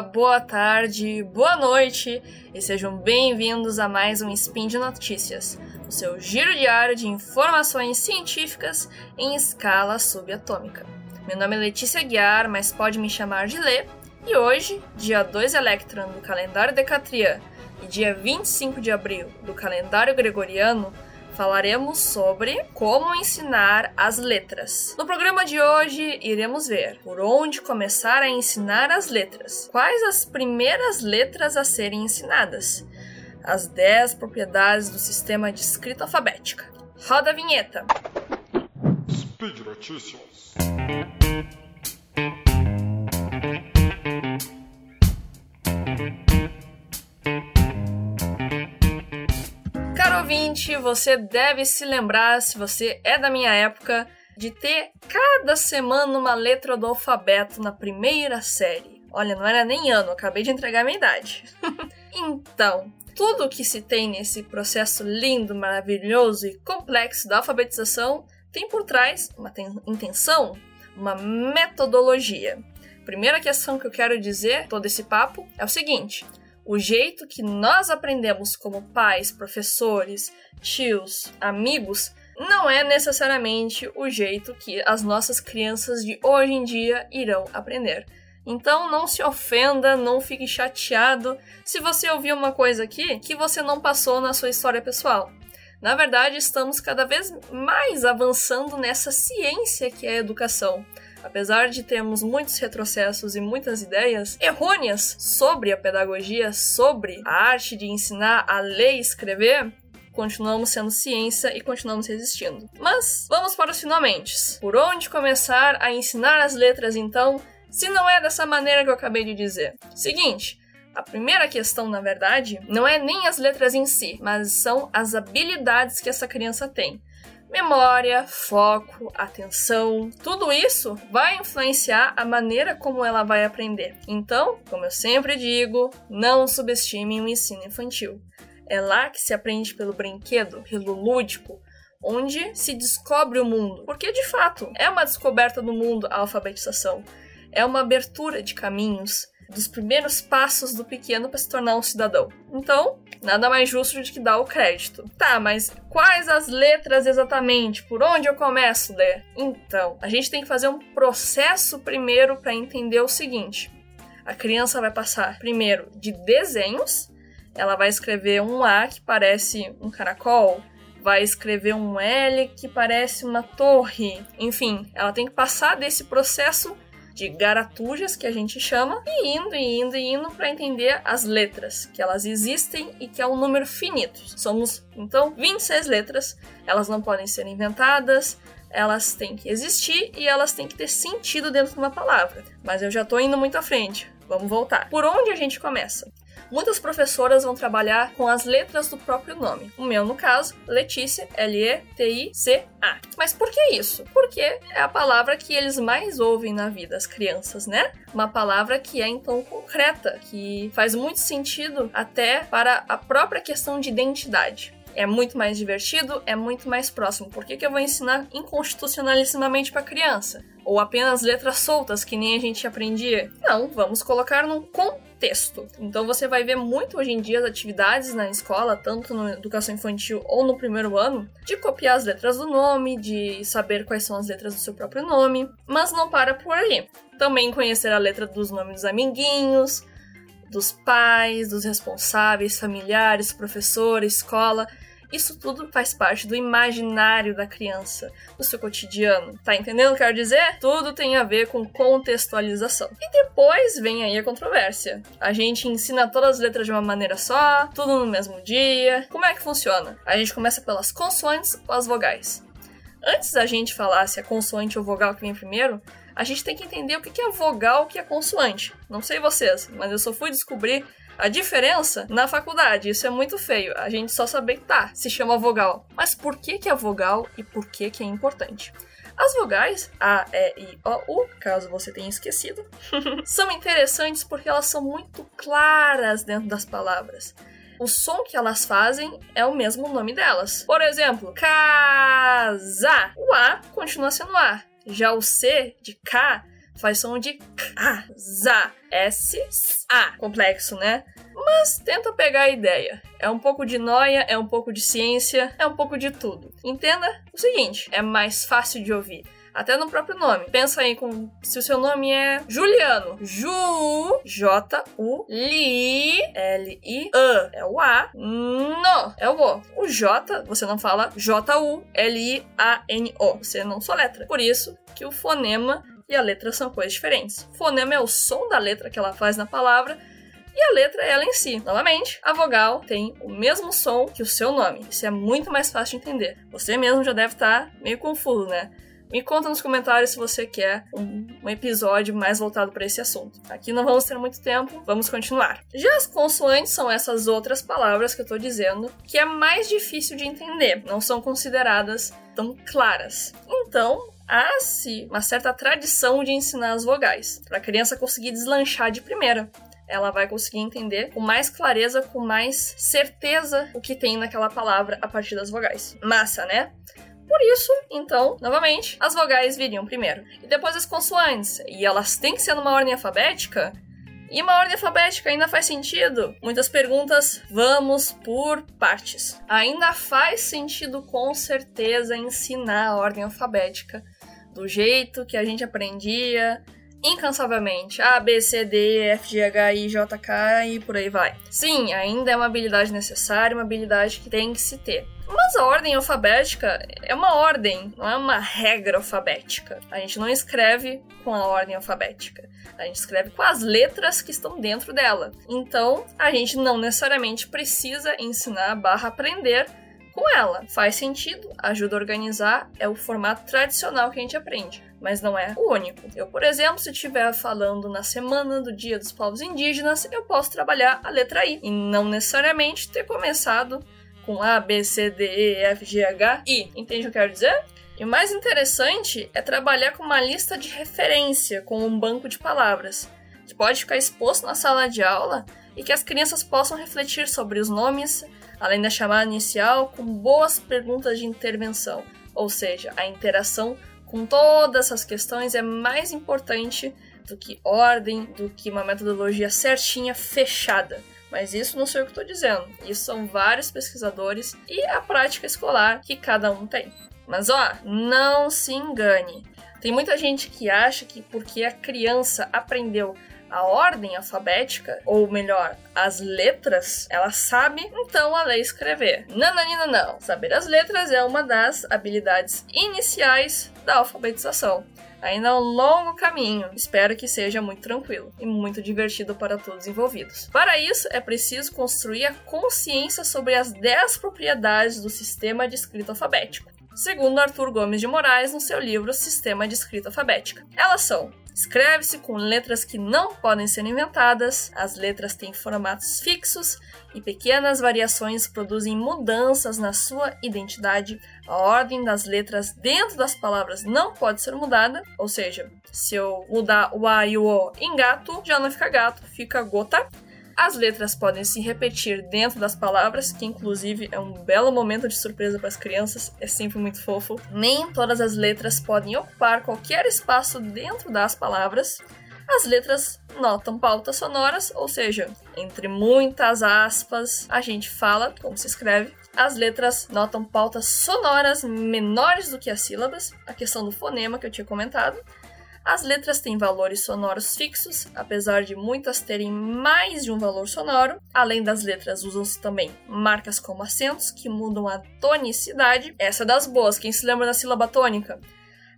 boa tarde, boa noite e sejam bem-vindos a mais um Spin de Notícias, o seu giro diário de informações científicas em escala subatômica. Meu nome é Letícia Guiar, mas pode me chamar de Lê, e hoje, dia 2 Electron do calendário Decatrian e dia 25 de abril do calendário Gregoriano, falaremos sobre como ensinar as letras. No programa de hoje, iremos ver por onde começar a ensinar as letras, quais as primeiras letras a serem ensinadas, as 10 propriedades do sistema de escrita alfabética. Roda a vinheta! Speed Notícias. Ouvinte, você deve se lembrar, se você é da minha época, de ter cada semana uma letra do alfabeto na primeira série. Olha, não era nem ano, acabei de entregar minha idade. então, tudo que se tem nesse processo lindo, maravilhoso e complexo da alfabetização tem por trás uma intenção, uma metodologia. Primeira questão que eu quero dizer todo esse papo é o seguinte: o jeito que nós aprendemos como pais, professores, tios, amigos, não é necessariamente o jeito que as nossas crianças de hoje em dia irão aprender. Então não se ofenda, não fique chateado se você ouvir uma coisa aqui que você não passou na sua história pessoal. Na verdade, estamos cada vez mais avançando nessa ciência que é a educação. Apesar de termos muitos retrocessos e muitas ideias errôneas sobre a pedagogia, sobre a arte de ensinar a ler e escrever, continuamos sendo ciência e continuamos resistindo. Mas vamos para os finalmente. Por onde começar a ensinar as letras então, se não é dessa maneira que eu acabei de dizer? Seguinte, a primeira questão, na verdade, não é nem as letras em si, mas são as habilidades que essa criança tem memória, foco, atenção, tudo isso vai influenciar a maneira como ela vai aprender. Então, como eu sempre digo, não subestime o ensino infantil. É lá que se aprende pelo brinquedo, pelo lúdico, onde se descobre o mundo. Porque de fato é uma descoberta do mundo a alfabetização. É uma abertura de caminhos, dos primeiros passos do pequeno para se tornar um cidadão. Então, nada mais justo do que dar o crédito. Tá, mas quais as letras exatamente? Por onde eu começo ler? Então, a gente tem que fazer um processo primeiro para entender o seguinte. A criança vai passar primeiro de desenhos, ela vai escrever um A que parece um caracol, vai escrever um L que parece uma torre. Enfim, ela tem que passar desse processo de garatujas, que a gente chama, e indo e indo e indo para entender as letras, que elas existem e que é um número finito. Somos, então, 26 letras, elas não podem ser inventadas, elas têm que existir e elas têm que ter sentido dentro de uma palavra. Mas eu já estou indo muito à frente. Vamos voltar. Por onde a gente começa? Muitas professoras vão trabalhar com as letras do próprio nome. O meu, no caso, Letícia, L-E-T-I-C-A. Mas por que isso? Porque é a palavra que eles mais ouvem na vida, as crianças, né? Uma palavra que é então concreta, que faz muito sentido até para a própria questão de identidade é muito mais divertido, é muito mais próximo. Por que, que eu vou ensinar inconstitucionalissimamente para criança? Ou apenas letras soltas que nem a gente aprendia? Não, vamos colocar num contexto texto. Então você vai ver muito hoje em dia as atividades na escola, tanto na educação infantil ou no primeiro ano, de copiar as letras do nome, de saber quais são as letras do seu próprio nome, mas não para por aí. Também conhecer a letra dos nomes dos amiguinhos, dos pais, dos responsáveis, familiares, professor, escola. Isso tudo faz parte do imaginário da criança, do seu cotidiano. Tá entendendo o que eu quero dizer? Tudo tem a ver com contextualização. E depois vem aí a controvérsia. A gente ensina todas as letras de uma maneira só, tudo no mesmo dia. Como é que funciona? A gente começa pelas consoantes ou as vogais. Antes da gente falar se é consoante ou vogal que vem primeiro, a gente tem que entender o que é vogal o que é consoante. Não sei vocês, mas eu só fui descobrir a diferença na faculdade, isso é muito feio. A gente só saber que tá, se chama vogal. Mas por que que é vogal e por que que é importante? As vogais A, E, I, O, U, caso você tenha esquecido, são interessantes porque elas são muito claras dentro das palavras. O som que elas fazem é o mesmo nome delas. Por exemplo, casa. O A continua sendo A. Já o C de K faz som de K, za, S, A. Complexo, né? Mas tenta pegar a ideia. É um pouco de noia, é um pouco de ciência, é um pouco de tudo. Entenda o seguinte: é mais fácil de ouvir até no próprio nome. Pensa aí com se o seu nome é Juliano. Ju, J U L I A é o A. No é o O. O J, você não fala J U L I A N O. Você não soletra. Por isso que o fonema e a letra são coisas diferentes. Fonema é o som da letra que ela faz na palavra e a letra é ela em si. Novamente, a vogal tem o mesmo som que o seu nome. Isso é muito mais fácil de entender. Você mesmo já deve estar meio confuso, né? Me conta nos comentários se você quer um, um episódio mais voltado para esse assunto. Aqui não vamos ter muito tempo, vamos continuar. Já as consoantes são essas outras palavras que eu estou dizendo que é mais difícil de entender, não são consideradas tão claras. Então, há-se uma certa tradição de ensinar as vogais, para a criança conseguir deslanchar de primeira ela vai conseguir entender com mais clareza, com mais certeza o que tem naquela palavra a partir das vogais. Massa, né? Por isso, então, novamente, as vogais viriam primeiro. E depois as consoantes. E elas têm que ser numa ordem alfabética? E uma ordem alfabética ainda faz sentido? Muitas perguntas, vamos por partes. Ainda faz sentido com certeza ensinar a ordem alfabética do jeito que a gente aprendia incansavelmente. A, B, C, D, F, G, H, I, J, K e por aí vai. Sim, ainda é uma habilidade necessária, uma habilidade que tem que se ter. Mas a ordem alfabética é uma ordem, não é uma regra alfabética. A gente não escreve com a ordem alfabética. A gente escreve com as letras que estão dentro dela. Então, a gente não necessariamente precisa ensinar barra aprender com ela. Faz sentido, ajuda a organizar, é o formato tradicional que a gente aprende mas não é o único. Eu, por exemplo, se estiver falando na semana do Dia dos Povos Indígenas, eu posso trabalhar a letra I e não necessariamente ter começado com A, B, C, D, E, F, G, H, I. Entende o que eu quero dizer? E o mais interessante é trabalhar com uma lista de referência, com um banco de palavras, que pode ficar exposto na sala de aula e que as crianças possam refletir sobre os nomes, além da chamada inicial, com boas perguntas de intervenção, ou seja, a interação com todas essas questões é mais importante do que ordem, do que uma metodologia certinha, fechada. Mas isso não sou eu que estou dizendo. Isso são vários pesquisadores e a prática escolar que cada um tem. Mas ó, não se engane. Tem muita gente que acha que porque a criança aprendeu a ordem alfabética, ou melhor, as letras, ela sabe então a ler escrever. Não, não. Saber as letras é uma das habilidades iniciais da alfabetização. Ainda é um longo caminho, espero que seja muito tranquilo e muito divertido para todos envolvidos. Para isso, é preciso construir a consciência sobre as 10 propriedades do sistema de escrita alfabético, segundo Arthur Gomes de Moraes no seu livro Sistema de Escrita Alfabética. Elas são Escreve-se com letras que não podem ser inventadas, as letras têm formatos fixos e pequenas variações produzem mudanças na sua identidade. A ordem das letras dentro das palavras não pode ser mudada, ou seja, se eu mudar o A e o O em gato, já não fica gato, fica gota. As letras podem se repetir dentro das palavras, que inclusive é um belo momento de surpresa para as crianças, é sempre muito fofo. Nem todas as letras podem ocupar qualquer espaço dentro das palavras. As letras notam pautas sonoras, ou seja, entre muitas aspas, a gente fala como se escreve. As letras notam pautas sonoras menores do que as sílabas, a questão do fonema que eu tinha comentado. As letras têm valores sonoros fixos, apesar de muitas terem mais de um valor sonoro. Além das letras, usam-se também marcas como acentos, que mudam a tonicidade. Essa é das boas, quem se lembra da sílaba tônica?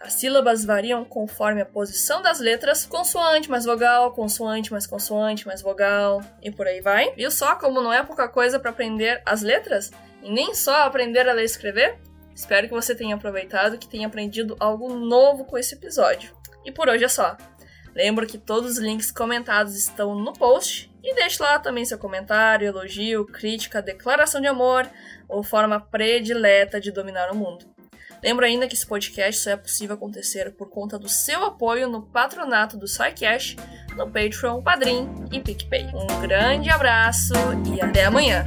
As sílabas variam conforme a posição das letras, consoante mais vogal, consoante mais consoante mais vogal e por aí vai. Viu só como não é pouca coisa para aprender as letras? E nem só aprender a ler e escrever? Espero que você tenha aproveitado, que tenha aprendido algo novo com esse episódio. E por hoje é só. Lembro que todos os links comentados estão no post e deixe lá também seu comentário, elogio, crítica, declaração de amor ou forma predileta de dominar o mundo. Lembro ainda que esse podcast só é possível acontecer por conta do seu apoio no patronato do SciCash, no Patreon, Padrim e PicPay. Um grande abraço e até amanhã!